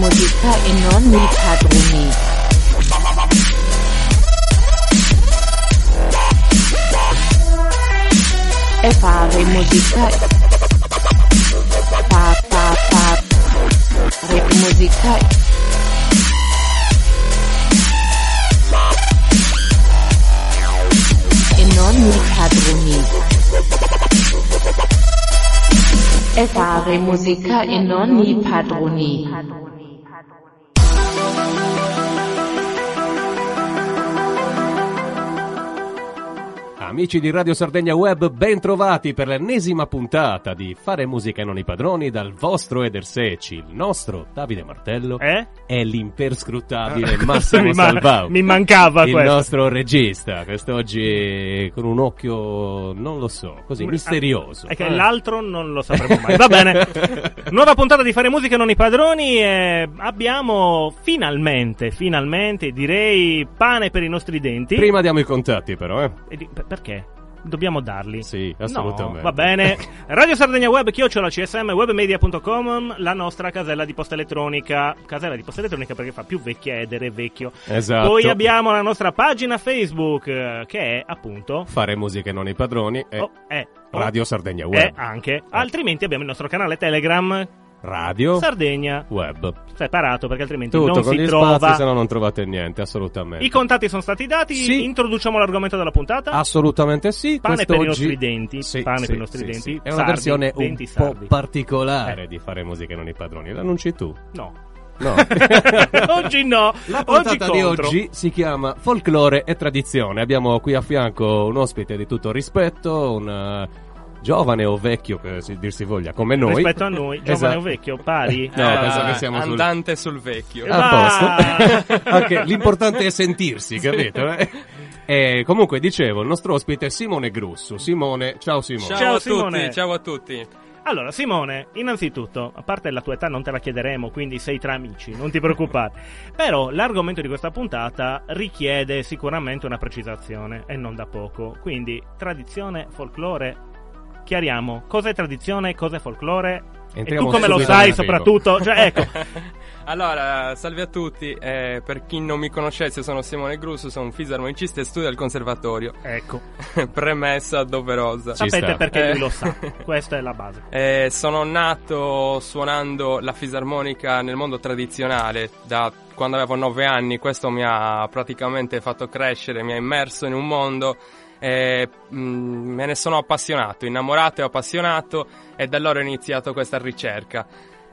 musica e non i padroni. E fare musica. Fa fa fa. Re musica. E non i padroni. E fare musica e non i padroni. Amici di Radio Sardegna Web, ben trovati per l'ennesima puntata di Fare musica e non i padroni dal vostro Eder Seci, il nostro Davide Martello Eh? e l'imperscrutabile Massimo mi, Salvau. mi mancava il questo. nostro regista, quest'oggi con un occhio, non lo so, così misterioso. È che Eh. l'altro non lo sapremo mai. Va bene. Nuova puntata di Fare musica e non i padroni. E abbiamo finalmente, finalmente, direi, pane per i nostri denti. Prima diamo i contatti però, eh. Di- per- perché? Dobbiamo darli. Sì, assolutamente. No, va bene. Radio Sardegna Web, chiocciola CSM, webmedia.com, la nostra casella di posta elettronica. Casella di posta elettronica perché fa più vecchia edere vecchio. Esatto. Poi abbiamo la nostra pagina Facebook, eh, che è appunto. Fare musica e non i padroni e Oh, è, oh, Radio Sardegna Web. anche. Altrimenti abbiamo il nostro canale Telegram, Radio Sardegna, Web. separato perché altrimenti Tutto non con si gli trova. spazi, se no non trovate niente, assolutamente. I contatti sono stati dati. Sì. Introduciamo l'argomento della puntata. Assolutamente sì. Pane per i quest'oggi- nostri denti, Sì, pane sì, per i nostri denti. È una sardi, versione un po' sardi. particolare Eh. di fare musica non i padroni. L'annunci tu. No. No. oggi no. La oggi puntata di contro. oggi si chiama Folklore e Tradizione. Abbiamo qui a fianco un ospite di tutto rispetto, un eh, giovane o vecchio, che si dir si voglia, come noi. Rispetto a noi, giovane Esatto. o vecchio, pari? No, Eh, penso che siamo sul... andante sul vecchio. Eh, A posto. Ok, l'importante è sentirsi, capito? eh? E comunque dicevo, il nostro ospite è Simone Grussu. Simone, ciao Simone. Ciao, Ciao, a Simone. tutti, ciao a tutti. Allora, Simone, innanzitutto, a parte la tua età non te la chiederemo, quindi sei tra amici, non ti preoccupare. Però l'argomento di questa puntata richiede sicuramente una precisazione, e non da poco. Quindi, tradizione, folklore, chiariamo, cos'è tradizione, cos'è folklore? Entriamo e tu come lo sai soprattutto? Cioè, ecco, allora, salve a tutti. Eh, per chi non mi conoscesse, sono Simone Grusso, sono un fisarmonicista e studio al conservatorio. ecco. Premessa doverosa. Ci Sapete sta. perché Eh. lui lo sa, questa è la base. Eh, sono nato suonando la fisarmonica nel mondo tradizionale da quando avevo 9 anni. Questo mi ha praticamente fatto crescere, mi ha immerso in un mondo. E, mm, me ne sono appassionato, innamorato e appassionato e da allora ho iniziato questa ricerca.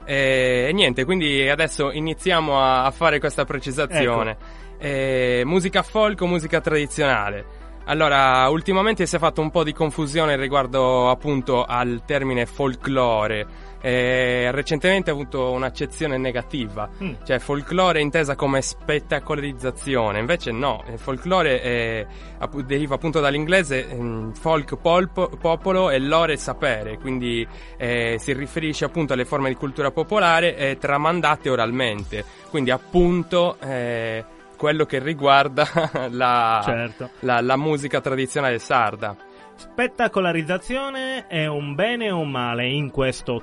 E, e niente, quindi adesso iniziamo a, a fare questa precisazione. Eh, musica folk o musica tradizionale? Allora, ultimamente si è fatto un po' di confusione riguardo appunto al termine folklore. Eh, recentemente ha avuto un'accezione negativa, Mm. cioè folklore intesa come spettacolarizzazione, invece no, il folklore è- deriva appunto dall'inglese ehm, folk polpo- popolo e lore sapere, quindi eh, si riferisce appunto alle forme di cultura popolare eh, tramandate oralmente, quindi appunto eh, quello che riguarda la, Certo. la, la musica tradizionale sarda. Spettacolarizzazione è un bene o un male in questo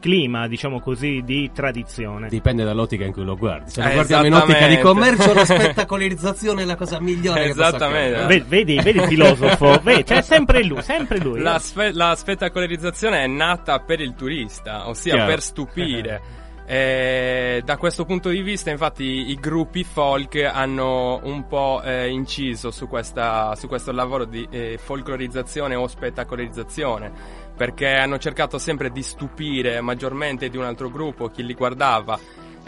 clima, diciamo così, di tradizione? Dipende dall'ottica in cui lo guardi. Se lo Eh, guardiamo in ottica di commercio, la spettacolarizzazione è la cosa migliore Esattamente. accadere. Ve- Vedi, vedi il filosofo? Vedi, c'è sempre lui, sempre lui. La, spe- la spettacolarizzazione è nata per il turista, ossia Chiaro. per stupire. E da questo punto di vista, infatti, i gruppi folk hanno un po' eh, inciso su, questa, su questo lavoro di eh, folclorizzazione o spettacolarizzazione, perché hanno cercato sempre di stupire maggiormente di un altro gruppo chi li guardava.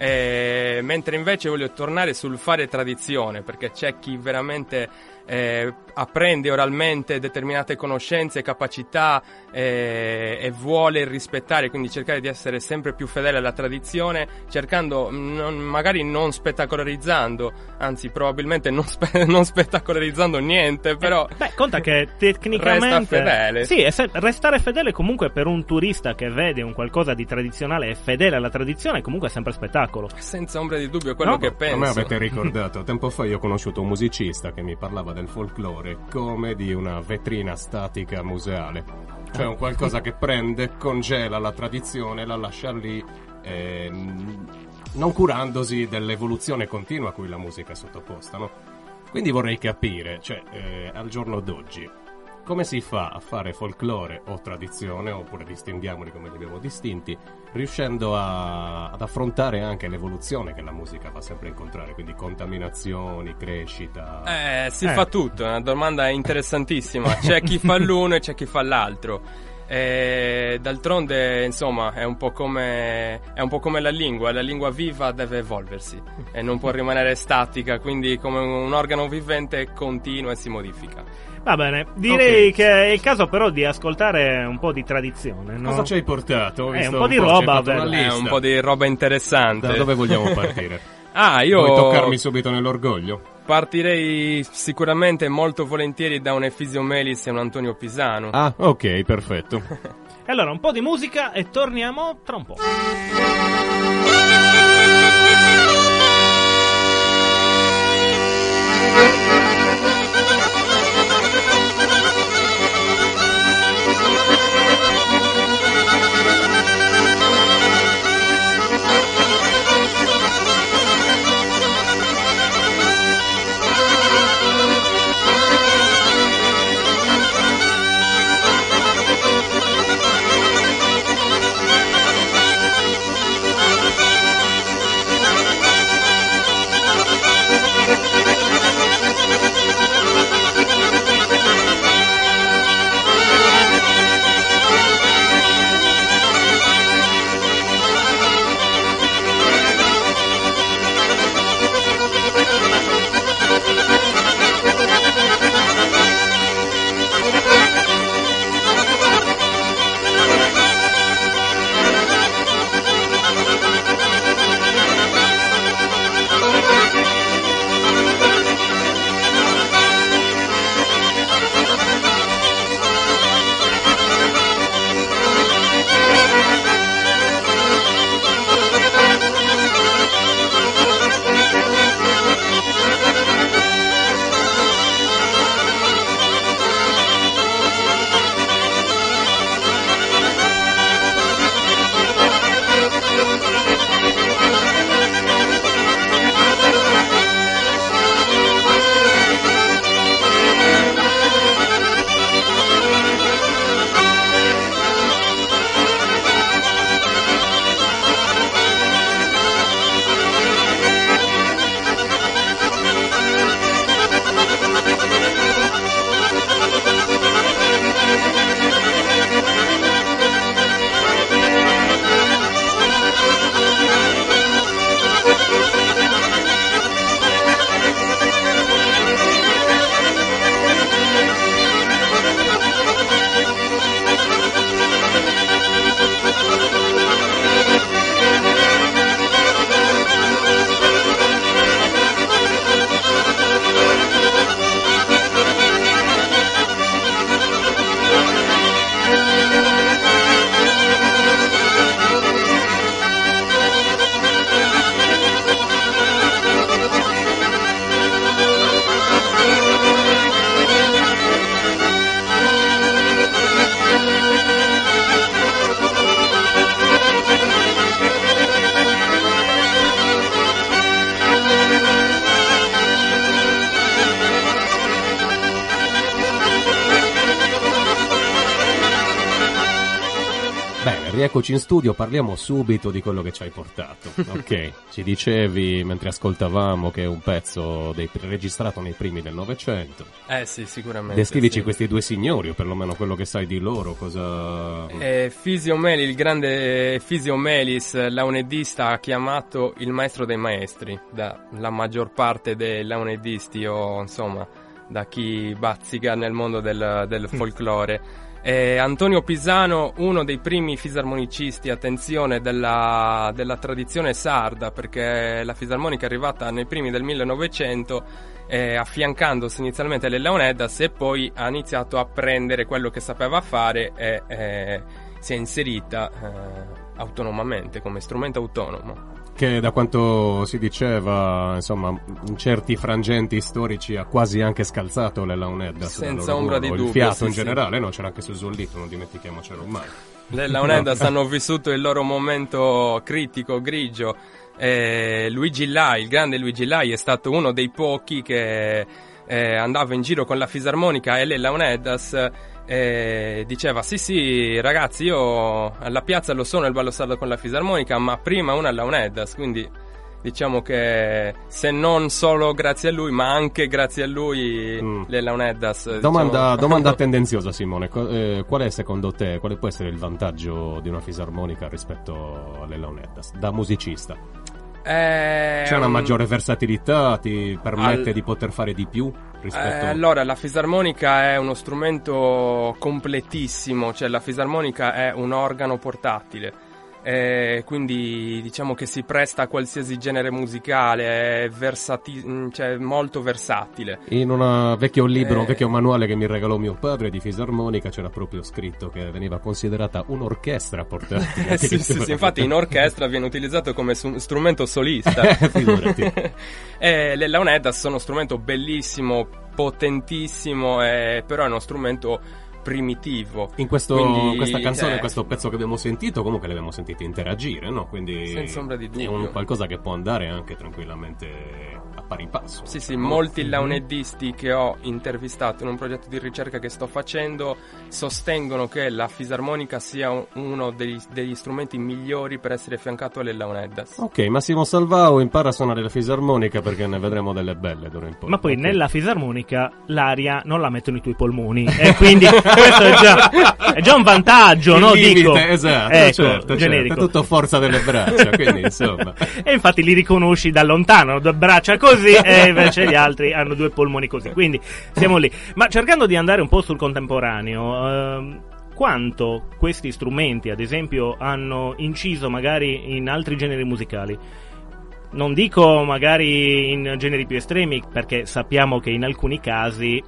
Eh, mentre invece voglio tornare sul fare tradizione, perché c'è chi veramente eh, apprende oralmente determinate conoscenze, capacità eh, e vuole rispettare, quindi cercare di essere sempre più fedele alla tradizione, cercando mm, non- magari non spettacolarizzando, anzi probabilmente non, spe- non spettacolarizzando niente, però Beh, conta che tecnicamente. Resta fedele. Sì, se- restare fedele comunque per un turista che vede un qualcosa di tradizionale e fedele alla tradizione, comunque è sempre spettacolo. senza ombra di dubbio quello No, che A me penso. avete ricordato, tempo fa io ho conosciuto un musicista che mi parlava del folklore come di una vetrina statica museale. Cioè un qualcosa che prende, congela la tradizione, la lascia lì. ehm, non curandosi dell'evoluzione continua a cui la musica è sottoposta, no? Quindi vorrei capire, cioè, eh, al giorno d'oggi, come si fa a fare folklore o tradizione, oppure distinguiamoli come li abbiamo distinti, riuscendo a- ad affrontare anche l'evoluzione che la musica va sempre a incontrare, quindi contaminazioni, crescita. Eh, si Eh. fa tutto, è una domanda interessantissima. C'è chi fa l'uno e c'è chi fa l'altro. E d'altronde, insomma, è un, po come, è un po' come la lingua. La lingua viva deve evolversi e non può rimanere statica, quindi come un organo vivente continua e si modifica. Va bene, direi Ok. che è il caso però di ascoltare un po' di tradizione, no? Cosa ci hai portato? Eh, un po' di roba. È lista. un po' di roba interessante. Da dove vogliamo partire? Ah, io Vuoi toccarmi subito nell'orgoglio? partirei sicuramente molto volentieri da un Efisio Melis e un Antonio Pisano. Ah, ok, perfetto. E allora un po' di musica e torniamo tra un po'. Rieccoci in studio, parliamo subito di quello che ci hai portato. Ok, ci dicevi mentre ascoltavamo che è un pezzo dei- registrato nei primi del Novecento. Eh sì, sicuramente. Descrivici sì. questi due signori, o perlomeno quello che sai di loro, cosa... Eh, Fisio Meli, il grande Fisio Melis, launedista, ha chiamato il maestro dei maestri, dalla maggior parte dei launedisti o insomma da chi bazzica nel mondo del, del folklore. Eh, Antonio Pisano, uno dei primi fisarmonicisti, attenzione, della, della tradizione sarda, perché la fisarmonica è arrivata nei primi del 1900 eh, affiancandosi inizialmente alle Leoneddas e poi ha iniziato a prendere quello che sapeva fare e eh, si è inserita eh, autonomamente come strumento autonomo. Che da quanto si diceva, insomma, in certi frangenti storici ha quasi anche scalzato le Launeddas. dal Senza ombra di Il dubbio, fiato sì, in sì. generale, no? C'era anche su Zollito, non dimentichiamocelo mai. Le Leoneddas hanno vissuto il loro momento critico, grigio, eh, Luigi Lai, il grande Luigi Lai, è stato uno dei pochi che eh, andava in giro con la fisarmonica e le Launeddas e diceva sì sì ragazzi io alla piazza lo sono il ballo sardo con la fisarmonica ma prima una Launeddas quindi diciamo che se non solo grazie a lui ma anche grazie a lui Mm. le Launeddas Domanda, diciamo- domanda tendenziosa, Simone. Eh, qual è secondo te, quale può essere il vantaggio di una fisarmonica rispetto alle launeddas? Da musicista. Eh, C'è una un- maggiore versatilità, ti permette Al- di poter fare di più rispetto Eh, allora, la fisarmonica è uno strumento completissimo, cioè la fisarmonica è un organo portatile. Eh, quindi diciamo che si presta a qualsiasi genere musicale, è versati- mm, cioè molto versatile. In un vecchio libro, Eh. un vecchio manuale che mi regalò mio padre di fisarmonica c'era proprio scritto che veniva considerata un'orchestra portatile. Eh, sì, sì, sì, infatti in orchestra viene utilizzato come su- strumento solista. Figurati. e le launeddas sono uno strumento bellissimo, potentissimo, eh, però è uno strumento primitivo. In questo- Quindi, questa canzone, cioè, questo pezzo che abbiamo sentito, comunque le abbiamo sentite interagire, no? Quindi Senza ombra di è dubbio. un qualcosa che può andare anche tranquillamente a pari passo. Sì, sì, molti launeddisti che ho intervistato in un progetto di ricerca che sto facendo sostengono che la fisarmonica sia un- uno degli, degli strumenti migliori per essere affiancato alle launeddas. Ok, Massimo Salvao impara a suonare la fisarmonica perché ne vedremo delle belle d'ora in poi. Ma poi Ok. nella fisarmonica l'aria non la mettono i tuoi polmoni. E quindi questo è già, è già un vantaggio, Il no? limite, Dico. esatto, Ecco, certo, generico. certo, è tutto forza delle braccia, quindi insomma. E infatti li riconosci da lontano, due braccia così e invece gli altri hanno due polmoni così. Quindi siamo lì. Ma cercando di andare un po' sul contemporaneo, ehm, quanto questi strumenti, ad esempio, hanno inciso magari in altri generi musicali? Non dico magari in generi più estremi, perché sappiamo che in alcuni casi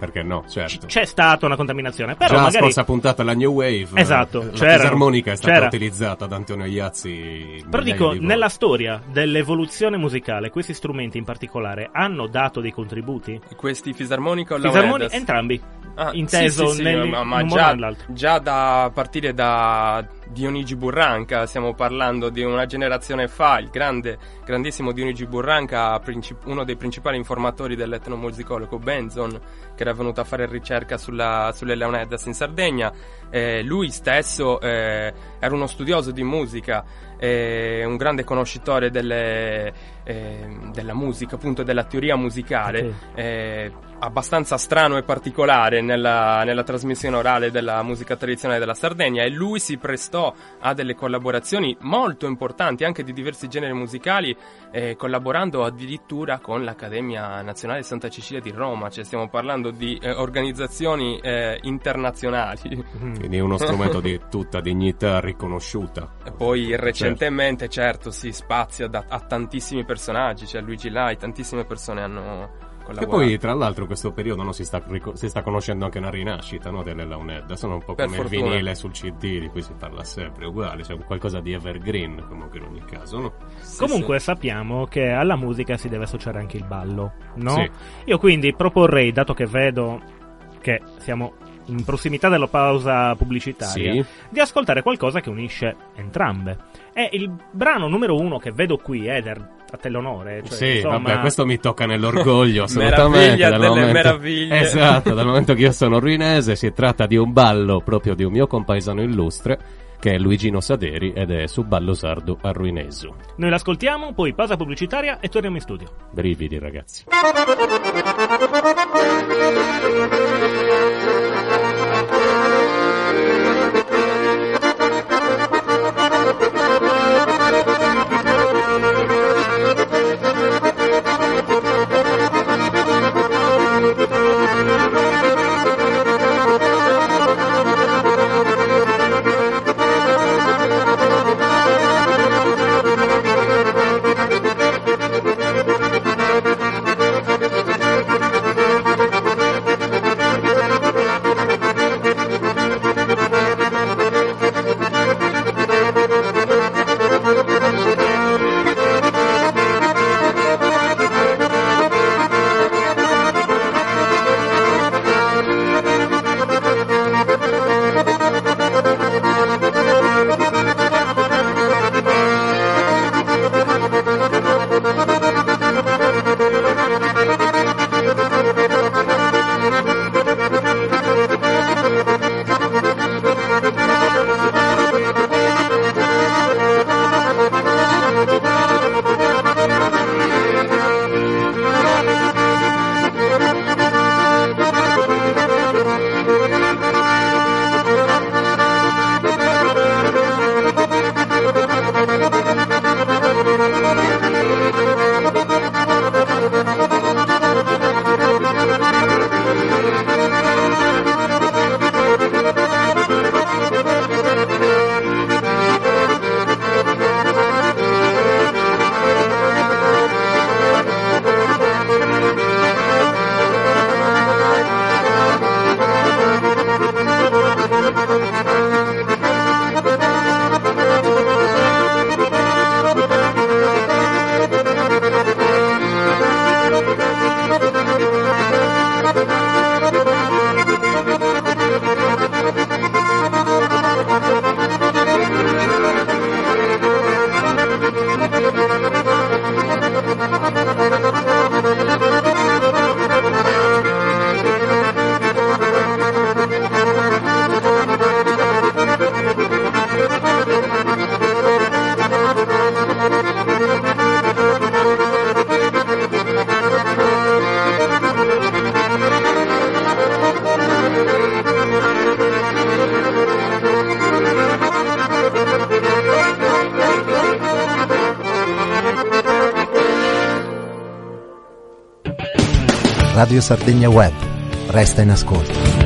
Perché no, c- certo. c'è stata una contaminazione. Però Già la magari scorsa puntata la New Wave, Esatto, eh, la c'erano, fisarmonica è stata c'era. utilizzata da Antonio Iazzi. Però dico, di nella storia dell'evoluzione musicale, questi strumenti in particolare hanno dato dei contributi? Questi fisarmonica o Fisarmoni- launeddas? entrambi. Ah, inteso sì, sì, sì, nel- ma, ma un modo o già, nell'altro. già da partire da Dionigi Burranca, stiamo parlando di una generazione fa, il grande, grandissimo Dionigi Burranca, uno dei principali informatori dell'etnomusicologo Benzon, che era venuto a fare ricerca sulla- sulle Leoneddas in Sardegna. Eh, lui stesso eh, era uno studioso di musica, eh, un grande conoscitore delle, eh, della musica, appunto della teoria musicale Ok. eh, abbastanza strano e particolare nella, nella trasmissione orale della musica tradizionale della Sardegna e lui si prestò a delle collaborazioni molto importanti anche di diversi generi musicali eh, collaborando addirittura con l'Accademia Nazionale Santa Cecilia di Roma cioè stiamo parlando di organizzazioni internazionali Quindi è uno strumento di tutta dignità riconosciuta. E poi recentemente certo si spazia da- a tantissimi personaggi cioè Luigi Lai tantissime persone hanno E collaborato poi, tra l'altro, in questo periodo no, si, sta, si sta conoscendo anche una rinascita no, delle Launedda. Sono un po' Per come fortuna. il vinile sul CD, di cui si parla sempre, uguale, c'è un qualcosa di evergreen comunque in ogni caso, no? Sì, Comunque sì. sappiamo che alla musica si deve associare anche il ballo, no? Sì. Io quindi proporrei, dato che vedo che siamo in prossimità della pausa pubblicitaria, Sì. di ascoltare qualcosa che unisce entrambe. E il brano numero uno che vedo qui, Eder, a te l'onore. Cioè, sì, insomma, vabbè, questo mi tocca nell'orgoglio, assolutamente. Meraviglia dal delle momento- meraviglie. Esatto, dal momento che io sono ruinese, si tratta di un ballo proprio di un mio compaesano illustre, che è Luigino Saderi, ed è su Ballo Sardo a Ruinesu. Noi l'ascoltiamo, poi pausa pubblicitaria e torniamo in studio. Brividi, ragazzi. Radio Sardegna Web. Resta in ascolto.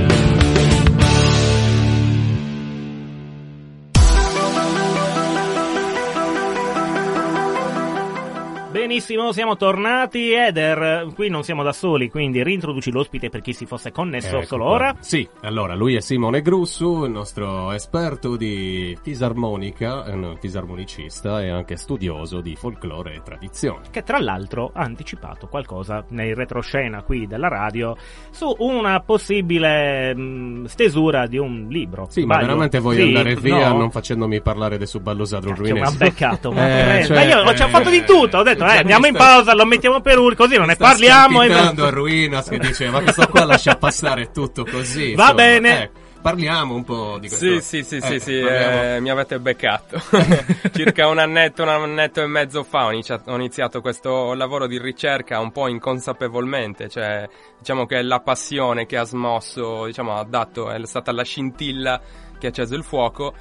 Benissimo, siamo tornati. Eder, qui non siamo da soli, quindi reintroduci l'ospite per chi si fosse connesso Ecco solo qua. ora. Sì, allora lui è Simone Grussu, il nostro esperto di fisarmonica, un fisarmonicista e anche studioso di folklore e tradizioni. Che tra l'altro ha anticipato qualcosa nei retroscena qui della radio su una possibile mh, stesura di un libro. Sì, ma Sbaglio? veramente voglio Sì? andare via No? non facendomi parlare del suballosato ha ruinesco. beccato, ma, Eh, cioè, Ma io ho- ci ho eh, fatto di tutto, ho detto eh, andiamo in sta- pausa, lo mettiamo per ur, così non ne sta parliamo. e- scalpitando a Ruinas che dice ma questo qua lascia passare tutto così. Va insomma, bene. eh, parliamo un po' di questo. Sì, sì, sì, sì, Eh, sì, parliamo- eh, mi avete beccato. Circa un annetto, un annetto e mezzo fa ho iniziato, ho iniziato questo lavoro di ricerca un po' inconsapevolmente, cioè diciamo che la passione che ha smosso, diciamo ha dato, è stata la scintilla che ha acceso il fuoco.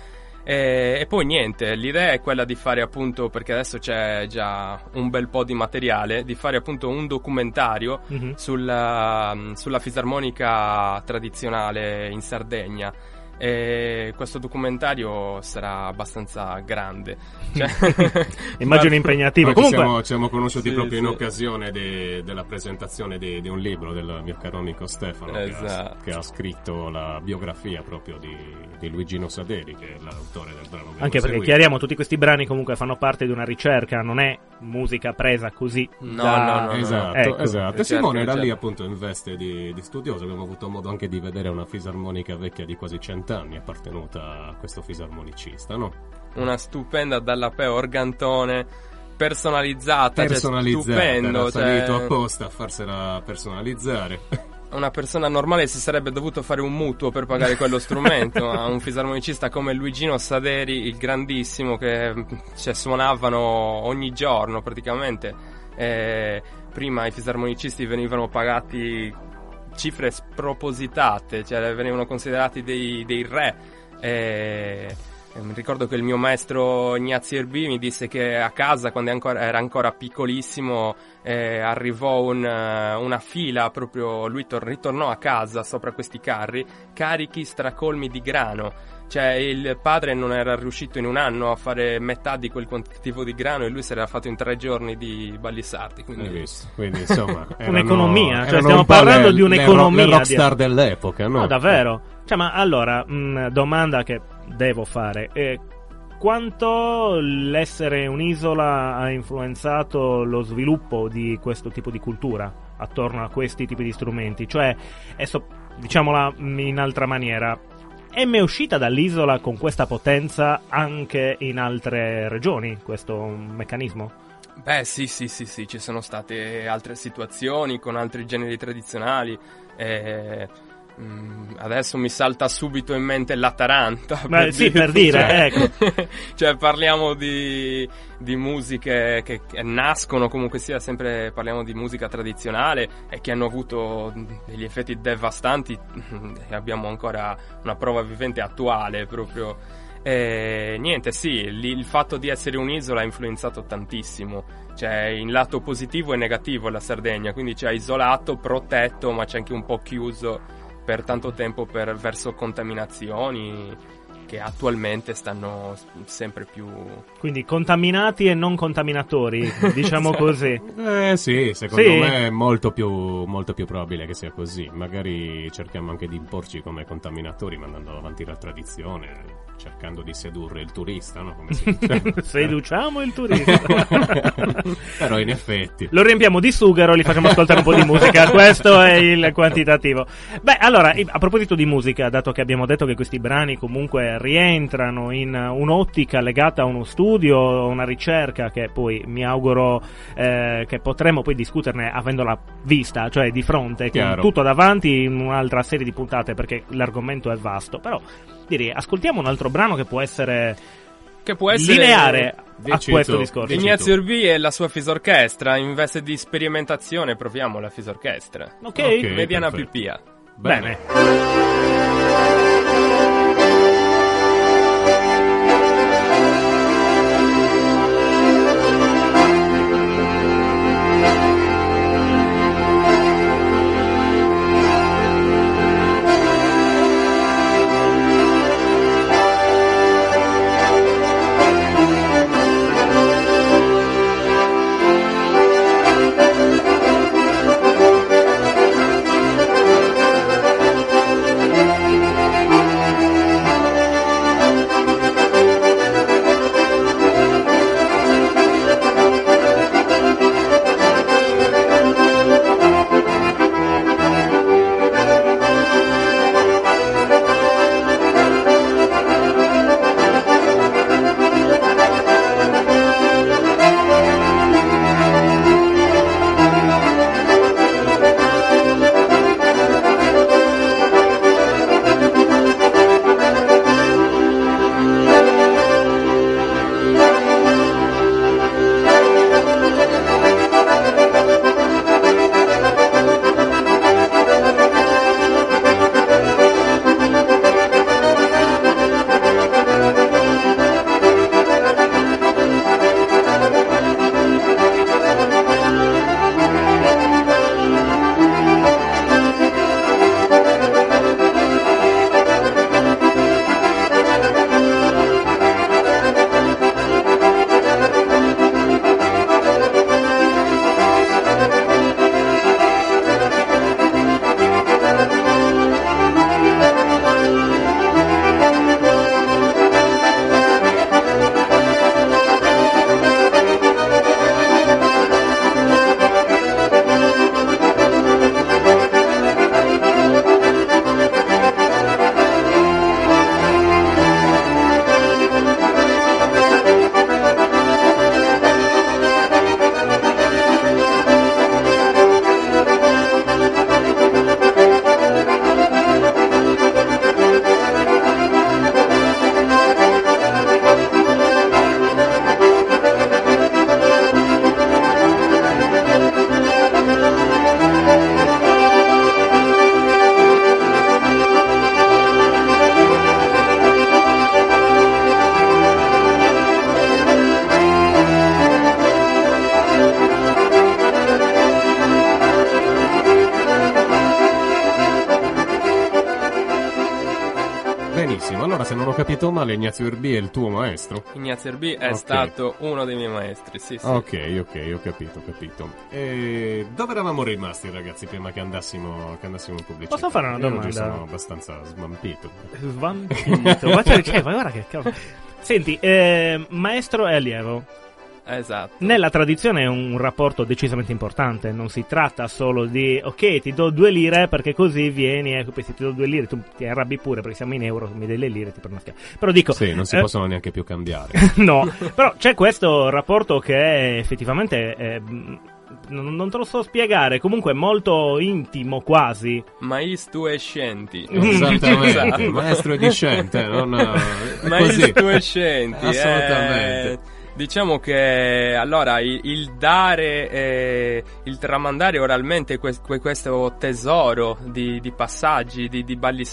E, e poi niente, l'idea è quella di fare appunto, perché adesso c'è già un bel po' di materiale, di fare appunto un documentario Mhm. sulla, sulla fisarmonica tradizionale in Sardegna. E questo documentario sarà abbastanza grande. Cioè- Immagino impegnativo. Noi ci Comunque, siamo, ci siamo conosciuti Sì, proprio in sì. occasione de- della presentazione di, un libro del mio caro amico Stefano che, ha, Esatto. che ha scritto la biografia proprio di, di Luigino Saderi che è l'autore del brano che anche perché seguito. chiariamo, tutti questi brani comunque fanno parte di una ricerca, non è musica presa così. No, da- no, no, Esatto, Ecco. esatto. E Certo, Simone era certo. lì appunto in veste di, di studioso, abbiamo avuto modo anche di vedere una fisarmonica vecchia di quasi cent'anni appartenuta a questo fisarmonicista, no? Una stupenda dalla Pe organtone personalizzata, cioè, Personalizzata, stupendo, era cioè, apposta a farsela personalizzare. una persona normale si sarebbe dovuto fare un mutuo per pagare quello strumento, ma un fisarmonicista come Luigino Saderi, il grandissimo, che cioè, suonavano ogni giorno praticamente. E prima i fisarmonicisti venivano pagati cifre spropositate, cioè venivano considerati dei, dei re. E, ricordo che il mio maestro Ignazio Erbi mi disse che a casa, quando era ancora piccolissimo, eh, arrivò un, eh, una fila, proprio lui tor- ritornò a casa sopra questi carri, carichi stracolmi di grano. Cioè il padre non era riuscito in un anno a fare metà di quel quantitativo di grano e lui si era fatto in tre giorni di ballissardi. Quindi... Visto? Quindi insomma, erano- Un'economia, cioè erano stiamo un parlando le- di un'economia Le rockstar di- dell'epoca, no? No, davvero. Cioè, ma allora, mh, domanda che devo fare. Eh, quanto l'essere un'isola ha influenzato lo sviluppo di questo tipo di cultura attorno a questi tipi di strumenti? Cioè, adesso, diciamola in altra maniera, è uscita dall'isola con questa potenza anche in altre regioni, questo meccanismo? Beh, sì, sì, sì, sì, ci sono state altre situazioni con altri generi tradizionali. E, mm, adesso mi salta subito in mente la Taranta. Beh, sì, per dire, ecco. cioè, cioè, parliamo di, di musiche che, che nascono comunque sia sempre, parliamo di musica tradizionale e che hanno avuto degli effetti devastanti. E abbiamo ancora una prova vivente attuale proprio. E niente, sì, lì il fatto di essere un'isola ha influenzato tantissimo, cioè in lato positivo e negativo la Sardegna, quindi c'è isolato, protetto, ma c'è anche un po' chiuso per tanto tempo per- verso contaminazioni che attualmente stanno sempre più... Quindi contaminati e non contaminatori, diciamo così. Eh sì, secondo Sì. me è molto più, molto più probabile che sia così. Magari cerchiamo anche di imporci come contaminatori mandando avanti la tradizione. Cercando di sedurre il turista, no? Come si dice. Seduciamo il turista. Però in effetti. Lo riempiamo di sughero, gli facciamo ascoltare un po' di musica. Questo è il quantitativo. Beh, allora, a proposito di musica, dato che abbiamo detto che questi brani comunque rientrano in un'ottica legata a uno studio, una ricerca che poi mi auguro eh, che potremo poi discuterne avendola vista, cioè di fronte, con Chiaro. tutto davanti in un'altra serie di puntate perché l'argomento è vasto. Però direi, ascoltiamo un altro brano che può essere Che può essere lineare a questo discorso. Ignazio Urbi e la sua fisorchestra, in veste di sperimentazione proviamo la fisorchestra. Ok? Ok. Mediana perfetto. Pipia. Bene. Benissimo, capito male, Ignazio Urbi è il tuo maestro. Ignazio Urbi è Ok. stato uno dei miei maestri, sì, sì. Ok, ok, ho capito, ho capito. E dove eravamo rimasti, ragazzi, prima che andassimo, che andassimo in pubblicità? Posso fare una Io domanda? sono abbastanza svampito. Svampito. Ma perché? Ma guarda che cavolo. Senti, eh, maestro e allievo. Esatto. Nella tradizione è un rapporto decisamente importante, non si tratta solo di ok ti do due lire perché così vieni e poi se ti do due lire tu ti arrabbi pure perché siamo in euro, mi dai le lire ti prendo una schiaffa. Però dico, Sì, non si eh, possono neanche più cambiare. no, però c'è questo rapporto che è effettivamente è, mh, non, te lo so spiegare, comunque è molto intimo quasi. Mais tu e scenti. Esattamente, Esatto. maestro e discente, non è Mais così. tu e scenti. Assolutamente. eh, Diciamo che allora il, il dare, eh, il tramandare oralmente que- que- questo tesoro di, di passaggi, di, di balli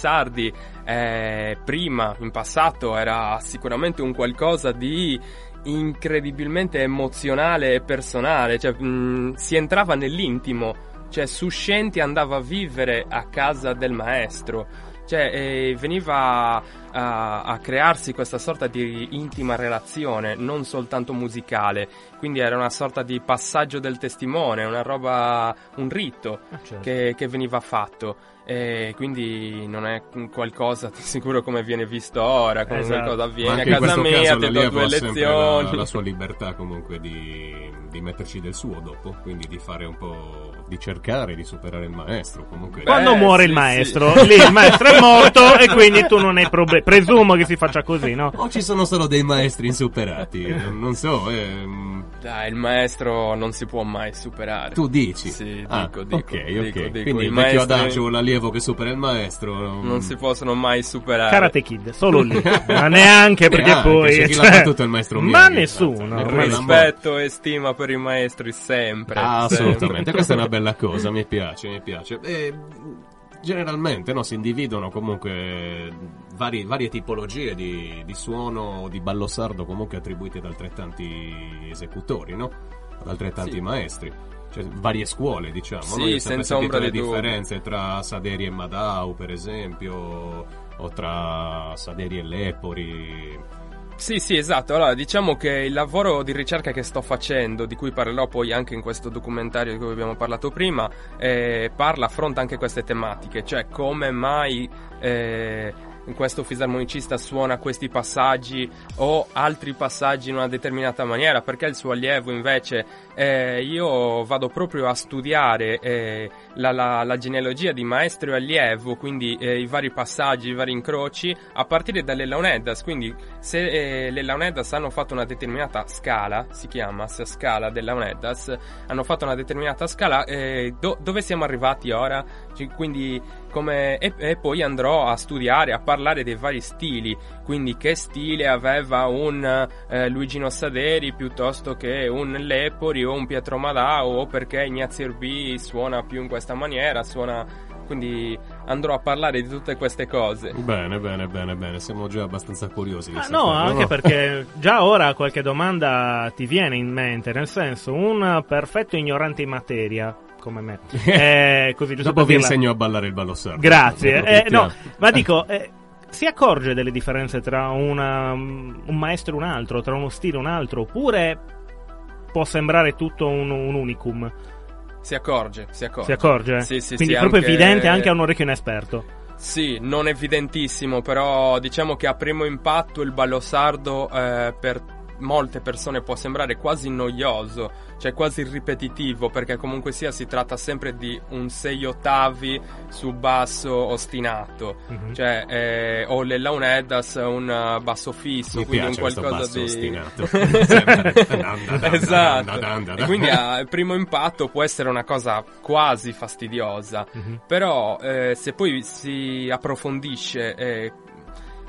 eh, prima, in passato, era sicuramente un qualcosa di incredibilmente emozionale e personale, cioè mh, si entrava nell'intimo, cioè Suscenti andava a vivere a casa del maestro, cioè eh, veniva a, a crearsi questa sorta di intima relazione, non soltanto musicale. Quindi era una sorta di passaggio del testimone, una roba, un rito Ah, certo. che, che veniva fatto. E quindi non è qualcosa di sicuro come viene visto ora, come Esatto. qualcosa avviene a casa mia, ti do due lezioni. la, la sua libertà comunque di, di metterci del suo dopo, quindi di fare un po', di cercare di superare il maestro comunque. Quando Beh, muore sì, il sì. maestro, lì il maestro è morto e quindi tu non hai problemi. Presumo che si faccia così, no? O ci sono solo dei maestri insuperati, non, so, ehm, Dai, il maestro non si può mai superare. tu dici. Sì, Ah, dico, dico, ok, dico, ok. dico. Quindi il vecchio maestri adagio, l'allievo che supera il maestro... non si possono mai superare. Karate Kid, solo lì. Ma neanche perché Neanche, poi. c'è chi l'ha cioè, battuto il maestro Ma Miyagi, nessuno. ma- Eh, Rispetto e stima per i maestri sempre. Ah, sempre. assolutamente, questa è una bella cosa, mi piace, mi piace. E, generalmente no, si individuano comunque vari- varie tipologie di, di suono o di ballo sardo comunque attribuite ad altrettanti esecutori, no? Ad altrettanti Sì. maestri. Cioè, varie scuole, diciamo. Sì, no? Io ho sempre senza ombra di dubbio. differenze tra Saderi e Madao, per esempio, o tra Saderi e Lepori. Sì, sì, esatto. Allora, diciamo che il lavoro di ricerca che sto facendo, di cui parlerò poi anche in questo documentario di cui abbiamo parlato prima, eh, parla, affronta anche queste tematiche, cioè come mai eh, questo fisarmonicista suona questi passaggi o altri passaggi in una determinata maniera, perché il suo allievo invece, eh, io vado proprio a studiare eh, la, la- la genealogia di maestro e allievo, quindi eh, i vari passaggi, i vari incroci, a partire dalle Launeddas, quindi se eh, le Launeddas hanno fatto una determinata scala, si chiama scala delle Launeddas, hanno fatto una determinata scala, eh, do- dove siamo arrivati ora? Ci- Quindi come, e, e poi andrò a studiare, a parlare dei vari stili, quindi che stile aveva un eh, Luigino Saderi piuttosto che un Lepori o un Pietro Madao o perché Ignazio Erbi suona più in questa maniera, suona... Quindi andrò a parlare di tutte queste cose. Bene, bene, bene, bene, siamo già abbastanza curiosi di Ah, no, anche no? perché già ora qualche domanda ti viene in mente, nel senso, un perfetto ignorante in materia, come me, eh, così giusto Dopo vi dirla- insegno a ballare il ballo sardo. Grazie. Eh, no, ma dico, eh, si accorge delle differenze tra una- un maestro e un altro, tra uno stile e un altro, oppure può sembrare tutto un, un unicum? Si accorge, si accorge. Si accorge? Sì, sì, Quindi sì, è proprio anche- evidente anche a un orecchio inesperto. Sì, non evidentissimo, però diciamo che a primo impatto il ballo sardo eh, per molte persone può sembrare quasi noioso, cioè quasi ripetitivo, perché comunque sia si tratta sempre di un 6 ottavi su basso ostinato, Mhm. cioè eh, o le launeddas un eh, basso fisso, Mi quindi un qualcosa basso di ostinato. Esatto. E quindi a primo impatto può essere una cosa quasi fastidiosa. Mhm. Però eh, se poi si approfondisce e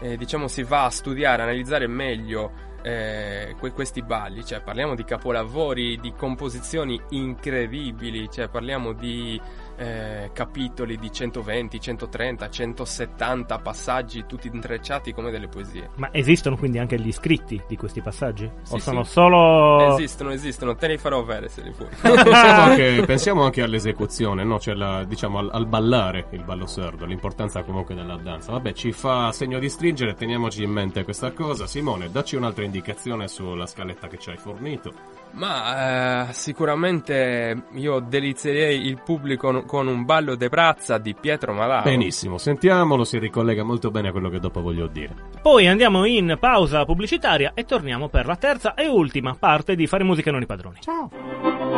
eh, diciamo si va a studiare, analizzare meglio eh, que- questi balli, cioè parliamo di capolavori, di composizioni incredibili, cioè parliamo di eh, capitoli di 120, 130, 170 passaggi tutti intrecciati come delle poesie. Ma esistono quindi anche gli scritti di questi passaggi? Sì, o sono sì. solo... Esistono, esistono, te li farò avere se li vuoi. pensiamo, anche, pensiamo anche all'esecuzione, no? Cioè la- diciamo al, al ballare il ballo sardo, l'importanza comunque della danza. Vabbè, ci fa segno di stringere, teniamoci in mente questa cosa. Simone, dacci un'altra indicazione sulla scaletta che ci hai fornito. Ma eh, sicuramente io delizierei il pubblico con un ballo de brazza di Pietro Malao. Benissimo, sentiamolo, si ricollega molto bene a quello che dopo voglio dire. Poi andiamo in pausa pubblicitaria e torniamo per la terza e ultima parte di Fare musica non i padroni. Thank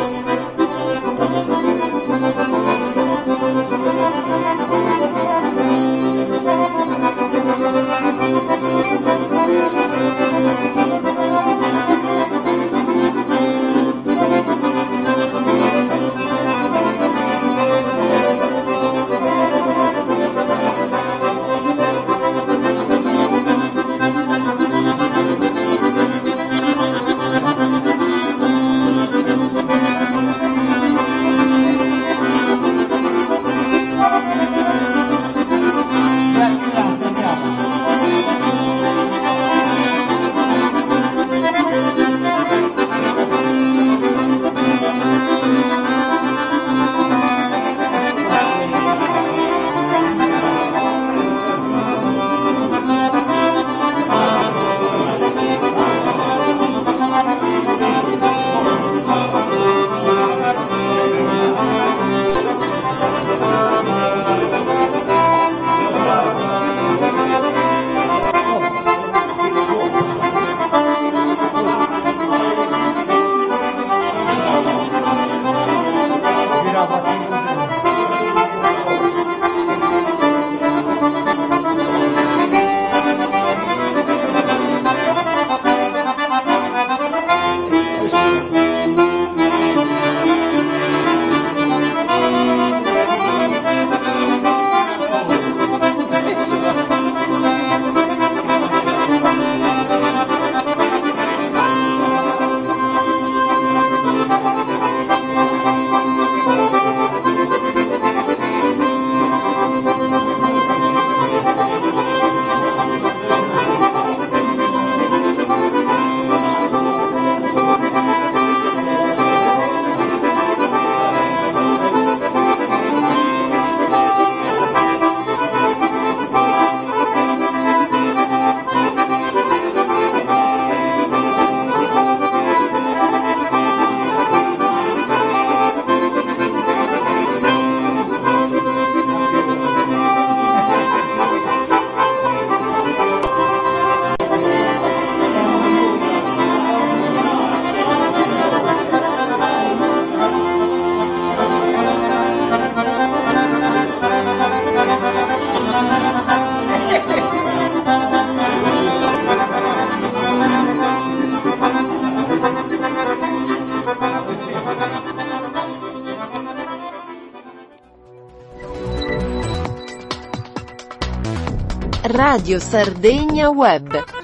Radio Sardegna Web.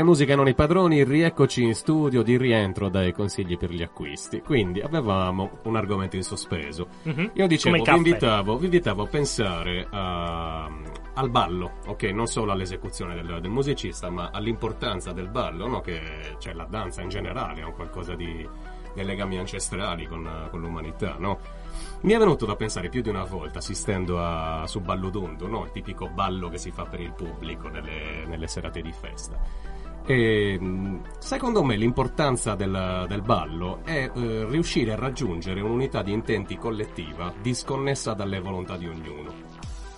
Fare musica e non i padroni, rieccoci in studio di rientro dai consigli per gli acquisti. Quindi avevamo un argomento in sospeso. Mhm. Io dicevo, vi invitavo, vi invitavo a pensare a- al ballo, ok? Non solo all'esecuzione del, del musicista, ma all'importanza del ballo, no? Che c'è la danza in generale, è un qualcosa di dei legami ancestrali con, con l'umanità, no? Mi è venuto da pensare più di una volta, assistendo a, su Ballo d'Ondo, no? Il tipico ballo che si fa per il pubblico nelle, nelle serate di festa. E, mh, secondo me l'importanza del, del ballo è eh, riuscire a raggiungere un'unità di intenti collettiva disconnessa dalle volontà di ognuno.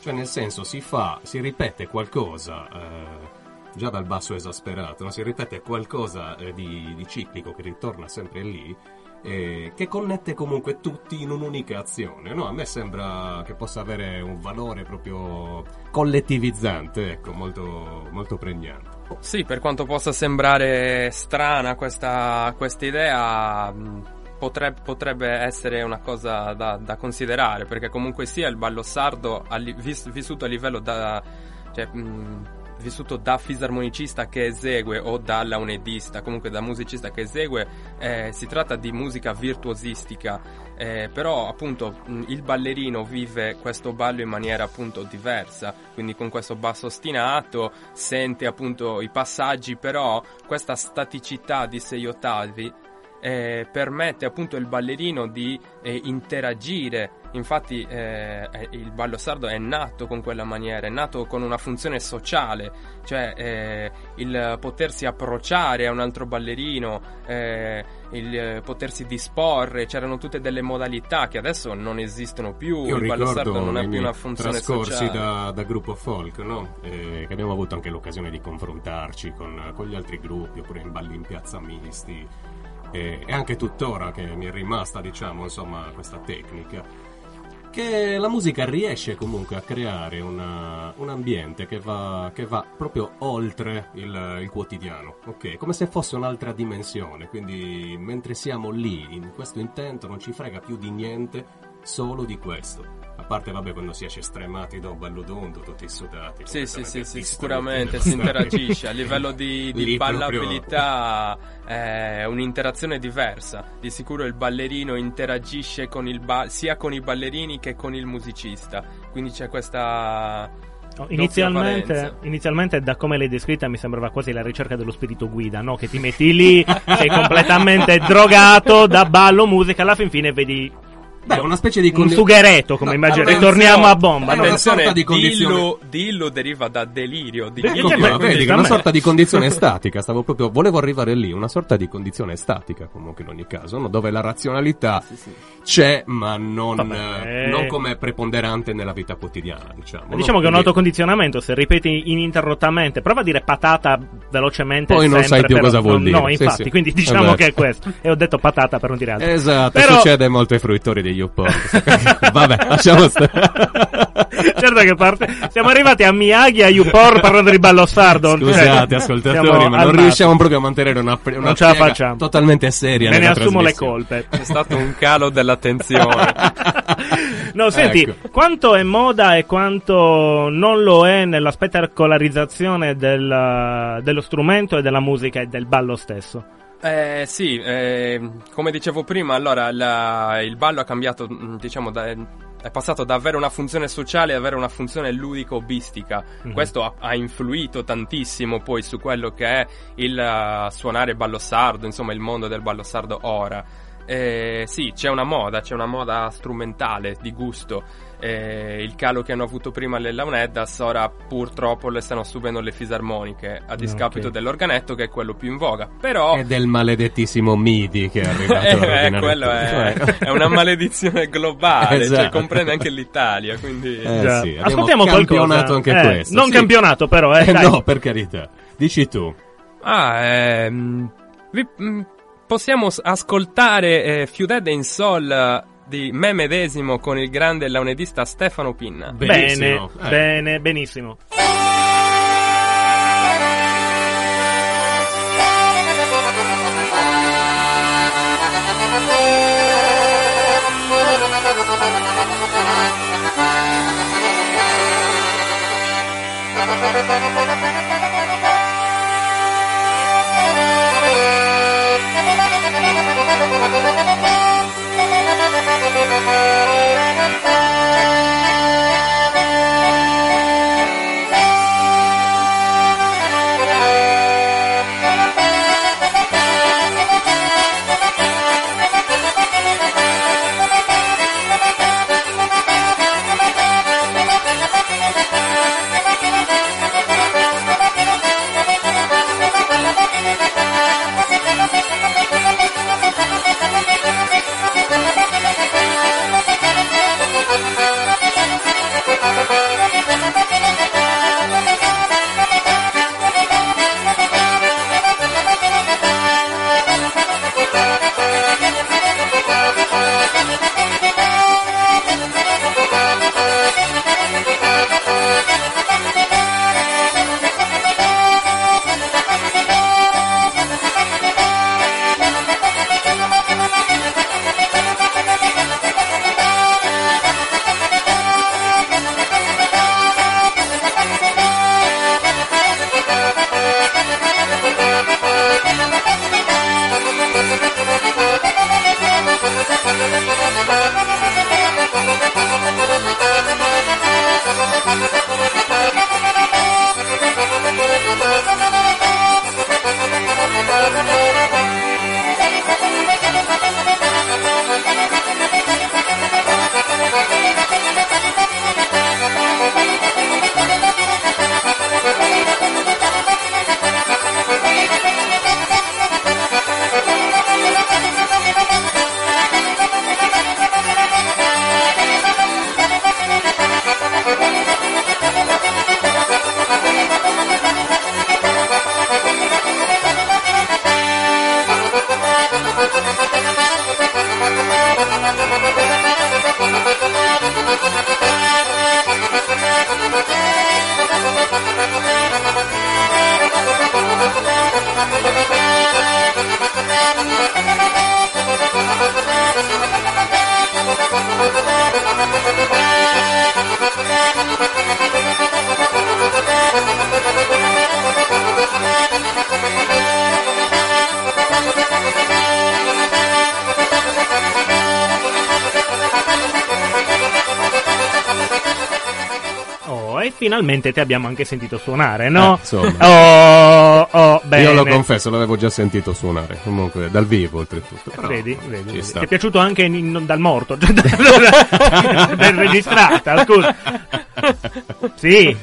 Cioè nel senso si fa, si ripete qualcosa, eh, già dal basso esasperato, no? si ripete qualcosa eh, di, di ciclico che ritorna sempre lì, eh, che connette comunque tutti in un'unica azione. No? A me sembra che possa avere un valore proprio collettivizzante, ecco, molto, molto pregnante. Sì, per quanto possa sembrare strana questa, idea, mh, potrebbe, potrebbe essere una cosa da, da considerare, perché comunque sia il ballo sardo vissuto a livello da... Cioè, mh, vissuto da fisarmonicista che esegue o da launedista, comunque da musicista che esegue, eh, si tratta di musica virtuosistica, eh, però appunto mh, il ballerino vive questo ballo in maniera appunto diversa, quindi con questo basso ostinato, sente appunto i passaggi, però questa staticità di sei ottavi eh, permette appunto al ballerino di eh, interagire. Infatti eh, il ballo sardo è nato con quella maniera, è nato con una funzione sociale, cioè eh, il potersi approcciare a un altro ballerino, eh, il potersi disporre, c'erano tutte delle modalità che adesso non esistono più, Io il ballo sardo non ha più una funzione trascorsi da, da gruppo folk, no? Eh, che abbiamo avuto anche l'occasione di confrontarci con, con gli altri gruppi, oppure in balli in piazza misti. E, e anche tuttora che mi è rimasta, diciamo, insomma, questa tecnica. Che la musica riesce comunque a creare una- un ambiente che va, che va proprio oltre il, il quotidiano, ok? Come se fosse un'altra dimensione. Quindi, mentre siamo lì, in questo intento, non ci frega più di niente, solo di questo. A parte, vabbè, quando si esce stremati da un ballo d'ondo, tutti sudati. Sì, sì, sì, sì, sicuramente si interagisce. A livello di, di Lì proprio- ballabilità è un'interazione diversa. Di sicuro il ballerino interagisce con il ba- sia con i ballerini che con il musicista. Quindi c'è questa. Inizialmente, inizialmente, da come l'hai descritta, mi sembrava quasi la ricerca dello spirito guida, no? Che ti metti lì, sei completamente drogato da ballo, musica, alla fin fine vedi Beh, una specie di un condi- sugheretto, come No, immagino. attenzione. Ritorniamo a bomba. Eh, no? una sorta di condizione- dillo, dillo deriva da delirio. Di Ecco Ecco Che qua, bello, vedi, che è una sorta di condizione statica, stavo proprio, volevo arrivare lì, una sorta di condizione statica comunque in ogni caso, no? dove la razionalità Sì, sì. c'è, ma non, eh, non come preponderante nella vita quotidiana, diciamo. Diciamo no? che è un autocondizionamento, se ripeti ininterrottamente, prova a dire patata velocemente. Poi non sai più però- cosa vuol no, No, dire, sì, infatti, sì. quindi diciamo che è questo. E ho detto patata per non dire altro. Esatto, Però- succede molto ai fruitori degli Youpork. Vabbè, lasciamo stare. certo che parte. Siamo arrivati a Miyagi e a Youpor parlando di ballo sardo. Scusate, ascoltatori, siamo ma non riusciamo proprio a mantenere una, una Non ce la facciamo. totalmente seria. Me ne assumo le colpe. C'è stato un calo dell'attenzione. No, senti, Ecco. quanto è moda e quanto non lo è nella spettacolarizzazione del- dello strumento e della musica e del ballo stesso? Eh, sì, eh, come dicevo prima, allora la- il ballo ha cambiato, mh, diciamo, da- è passato da avere una funzione sociale ad avere una funzione ludico-obistica. Mhm. Questo ha, ha influito tantissimo poi su quello che è il eh, suonare ballo sardo, insomma il mondo del ballo sardo ora. Eh, sì, c'è una moda, c'è una moda strumentale di gusto. Eh, il calo che hanno avuto prima le Launeddas ora purtroppo le stanno subendo le fisarmoniche a discapito Ok. dell'organetto che è quello più in voga. Però È del maledettissimo MIDI che è arrivato. eh, eh, quello è, Ecco. è una maledizione globale, cioè Esatto. comprende anche l'Italia, quindi... Eh, sì, Ascoltiamo campionato qualcosa. anche Eh, questo. Non sì. campionato, però, eh. Eh, dai. no, per carità. Dici tu. Ah, ehm, vi- mm, possiamo ascoltare eh, Fiuded in Sol eh, di me medesimo con il grande launedista Stefano Pinna. Benissimo. Bene, Eh. bene, benissimo. Oh, e finalmente ti abbiamo anche sentito suonare, no? Eh, insomma. Oh, oh, bene. Io lo confesso, l'avevo già sentito suonare. Comunque, dal vivo, oltretutto. Però, Vedi, vedi, vedi. Ti è piaciuto anche in- dal morto, cioè dal registrata, scusa. Sì,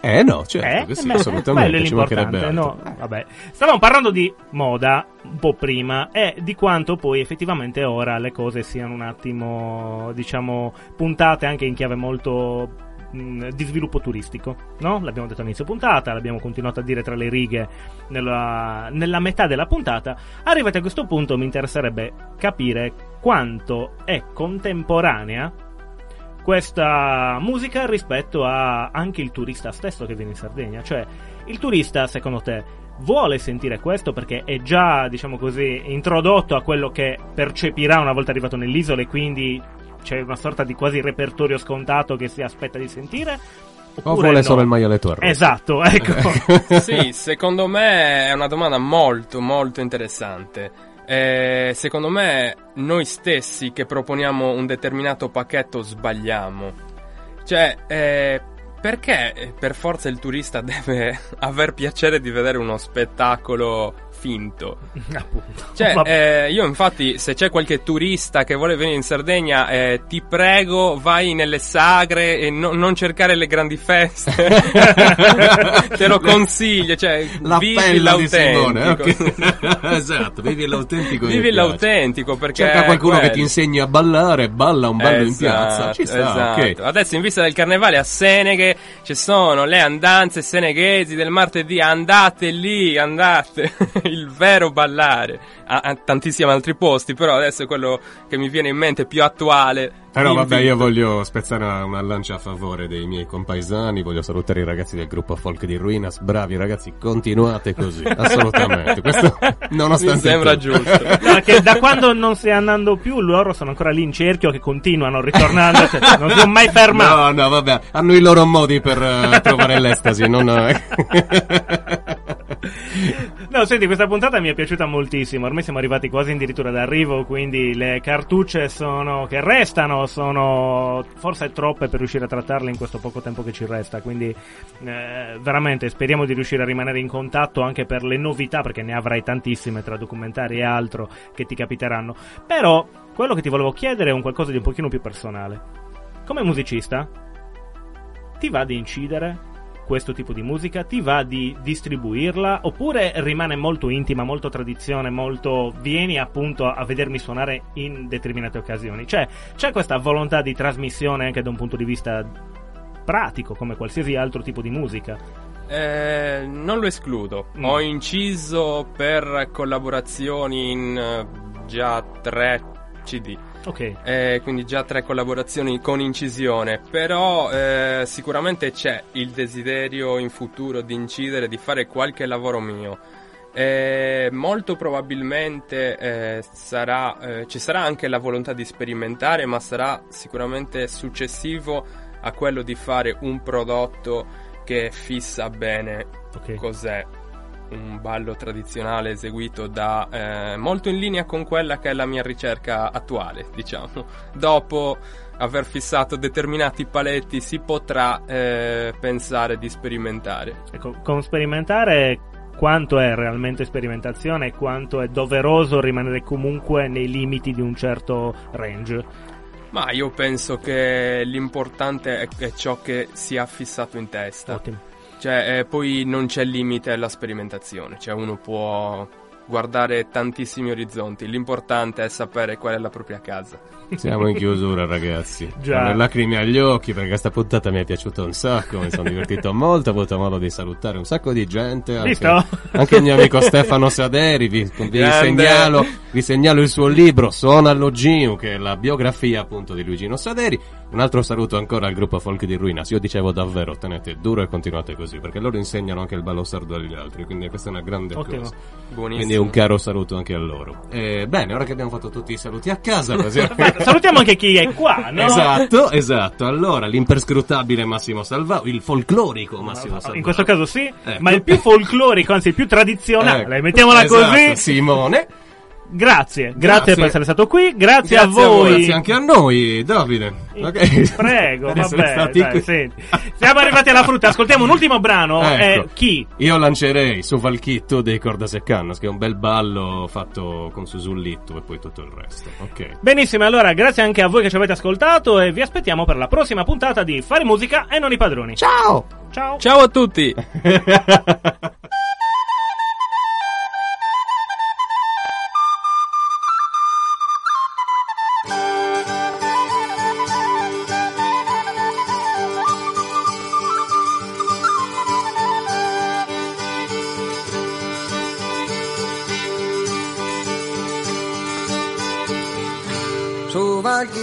Eh no, certo, eh? sì, Beh, assolutamente. è ci mancherebbe altro. no? Vabbè. Stavamo parlando di moda un po' prima e di quanto poi effettivamente ora le cose siano un attimo, diciamo, puntate anche in chiave molto mh, di sviluppo turistico, no? L'abbiamo detto all'inizio puntata, l'abbiamo continuato a dire tra le righe nella, nella metà della puntata. Arrivati a questo punto mi interesserebbe capire quanto è contemporanea questa musica rispetto a anche il turista stesso che viene in Sardegna. Cioè, il turista, secondo te, vuole sentire questo perché è già, diciamo così, introdotto a quello che percepirà una volta arrivato nell'isola e quindi c'è una sorta di quasi repertorio scontato che si aspetta di sentire? O Oppure vuole no? solo il maialetto a rosa? Esatto, ecco. sì, secondo me è una domanda molto molto interessante. Eh, secondo me noi stessi che proponiamo un determinato pacchetto sbagliamo. Cioè, eh, perché per forza il turista deve aver piacere di vedere uno spettacolo finto? Appunto. Cioè, eh, io infatti, se c'è qualche turista che vuole venire in Sardegna, eh, ti prego, vai nelle sagre e no- non cercare le grandi feste. Te lo consiglio, cioè, vivi L'appello di Simone, l'autentico. ok. esatto, vivi l'autentico. Vivi l'autentico perché Cerca qualcuno è che ti quello. insegni a ballare, balla un ballo in piazza. Esatto, Ci sta, esatto. ok. Adesso in vista del carnevale a Seneghe ci sono le andanze seneghesi del martedì, andate lì, andate, il vero ballare. A, a tantissimi altri posti, però adesso è quello che mi viene in mente più attuale. Però Vi vabbè, invito. io voglio spezzare una, una lancia a favore dei miei compaesani, voglio salutare i ragazzi del gruppo Folk di Ruinas, bravi ragazzi, continuate così, assolutamente. Questo nonostante Mi sembra tutto. giusto. Perché da quando non stai andando più, loro sono ancora lì in cerchio che continuano ritornando, cioè, non si sono mai fermati. No, no, vabbè, hanno i loro modi per eh, trovare l'estasi, non... No, senti, questa puntata mi è piaciuta moltissimo. Ormai siamo arrivati quasi addirittura d'arrivo, quindi le cartucce sono che restano sono forse troppe per riuscire a trattarle in questo poco tempo che ci resta. Quindi eh, veramente speriamo di riuscire a rimanere in contatto anche per le novità, perché ne avrai tantissime tra documentari e altro che ti capiteranno. Però quello che ti volevo chiedere è un qualcosa di un pochino più personale. Come musicista, ti va di incidere questo tipo di musica? Ti va di distribuirla? Oppure rimane molto intima, molto tradizione, molto vieni appunto a vedermi suonare in determinate occasioni? Cioè, c'è questa volontà di trasmissione anche da un punto di vista pratico, come qualsiasi altro tipo di musica? Eh, non lo escludo. Mm. Ho inciso per collaborazioni in eh, già tre CD. Ok. Eh, quindi già tre collaborazioni con incisione, però eh, sicuramente c'è il desiderio in futuro di incidere, di fare qualche lavoro mio. Eh, molto probabilmente eh, sarà, eh, ci sarà anche la volontà di sperimentare, ma sarà sicuramente successivo a quello di fare un prodotto che fissa bene Ok. cos'è un ballo tradizionale eseguito da eh, molto in linea con quella che è la mia ricerca attuale, diciamo. Dopo aver fissato determinati paletti si potrà eh, pensare di sperimentare. Ecco, con sperimentare quanto è realmente sperimentazione e quanto è doveroso rimanere comunque nei limiti di un certo range. Ma io penso che l'importante è, è ciò che si è fissato in testa. Ottimo. Cioè, eh, poi non c'è limite alla sperimentazione, cioè uno può guardare tantissimi orizzonti, l'importante è sapere qual è la propria casa. Siamo in chiusura, ragazzi. Già. Le lacrime agli occhi perché questa puntata mi è piaciuta un sacco. Mi sono divertito molto. Ho avuto modo di salutare un sacco di gente. Anche, anche il mio amico Stefano Saderi. Vi, vi segnalo, vi segnalo il suo libro Suona allo Gino, che è la biografia appunto di Luigino Saderi. Un altro saluto ancora al gruppo Folk di Ruinas. Io dicevo davvero, tenete duro e continuate così perché loro insegnano anche il ballo sardo agli altri. Quindi questa è una grande Ottimo. cosa. Buonissimo. Quindi un caro saluto anche a loro. Eh, bene, ora che abbiamo fatto tutti i saluti a casa, possiamo- Salutiamo anche chi è qua, no? Esatto, esatto. Allora, l'imperscrutabile Massimo Salvao, il folclorico Massimo Salvao. In questo caso sì, Ecco. ma il più folclorico, anzi il più tradizionale, Ecco. mettiamola Esatto, così. Simone. Grazie, grazie, Grazie. per essere stato qui, grazie, Grazie a a voi, voi. Grazie anche a noi, Davide. Ok. Prego, Per essere vabbè, dai, senti. Siamo arrivati alla frutta, ascoltiamo un ultimo brano. Ecco. eh, chi? Io lancerei su Valchitto dei Corda Seccanos, che è un bel ballo fatto con Susullitto e poi tutto il resto. Ok. Benissimo, allora grazie anche a voi che ci avete ascoltato e vi aspettiamo per la prossima puntata di Fare musica e non i padroni. Ciao! Ciao. Ciao a tutti!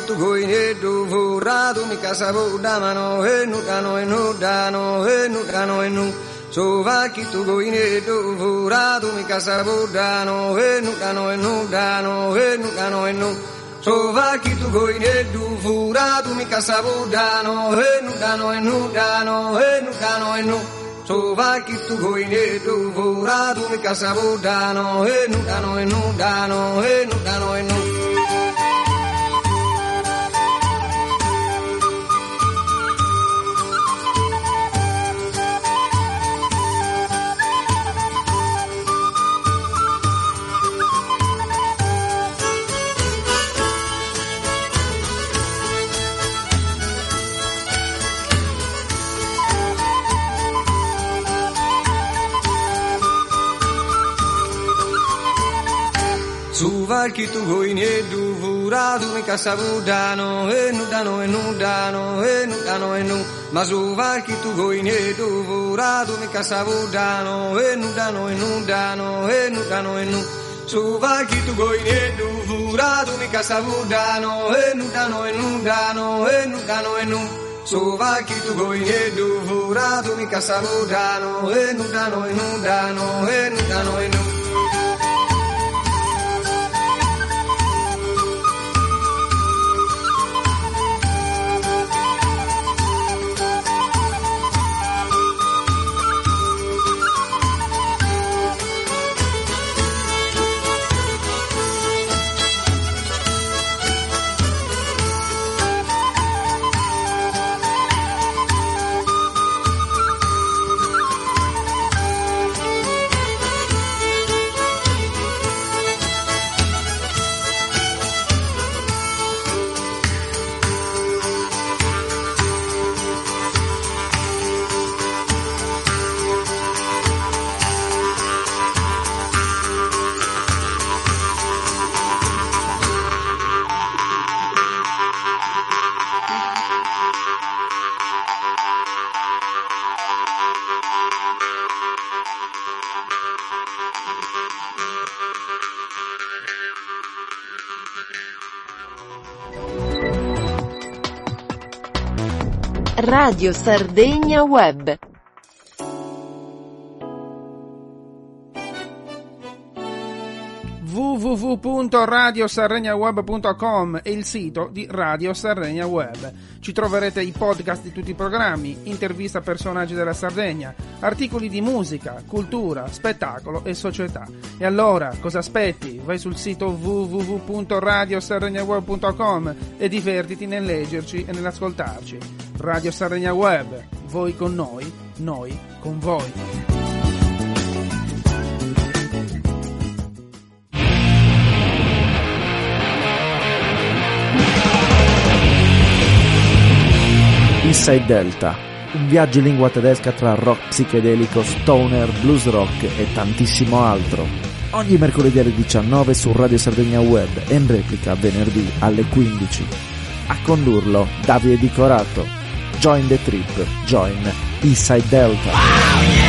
tu goi ne du vu ra du mi casa vu da mano e nu da no e nu da no e nu da no e nu so va ki tu goi ne du vu ra du mi casa vu da no e nu da no e nu da no e nu da no e nu so va ki tu goi ne du vu ra du mi casa da no e nu da no e nu da no e nu da no e nu so va ki tu goi ne du vu ra du mi casa vu da no e nu da no e nu da no nu no e nu casabudano e nudano e nudano e nudano e nu Suvarki tu goine du vuradu mi casabudano e nudano e nudano e nudano e nu Sovaki tu goine du vuradu mi casabudano e nudano e nudano e nudano e nu Radio Sardegna Web. www.radiosarregnaweb.com è il sito di Radio Sardegna Web. Ci troverete i podcast di tutti i programmi, interviste a personaggi della Sardegna, articoli di musica, cultura, spettacolo e società. E allora, cosa aspetti? Vai sul sito www.radiosarregnaweb.com e divertiti nel leggerci e nell'ascoltarci. Radio Sardegna Web, voi con noi, noi con voi. Inside Delta, un viaggio in lingua tedesca tra rock psichedelico, stoner, blues rock e tantissimo altro. Ogni mercoledì alle 19 su Radio Sardegna Web e in replica venerdì alle 15. A condurlo Davide Di Corato. Join the trip, join Inside Delta.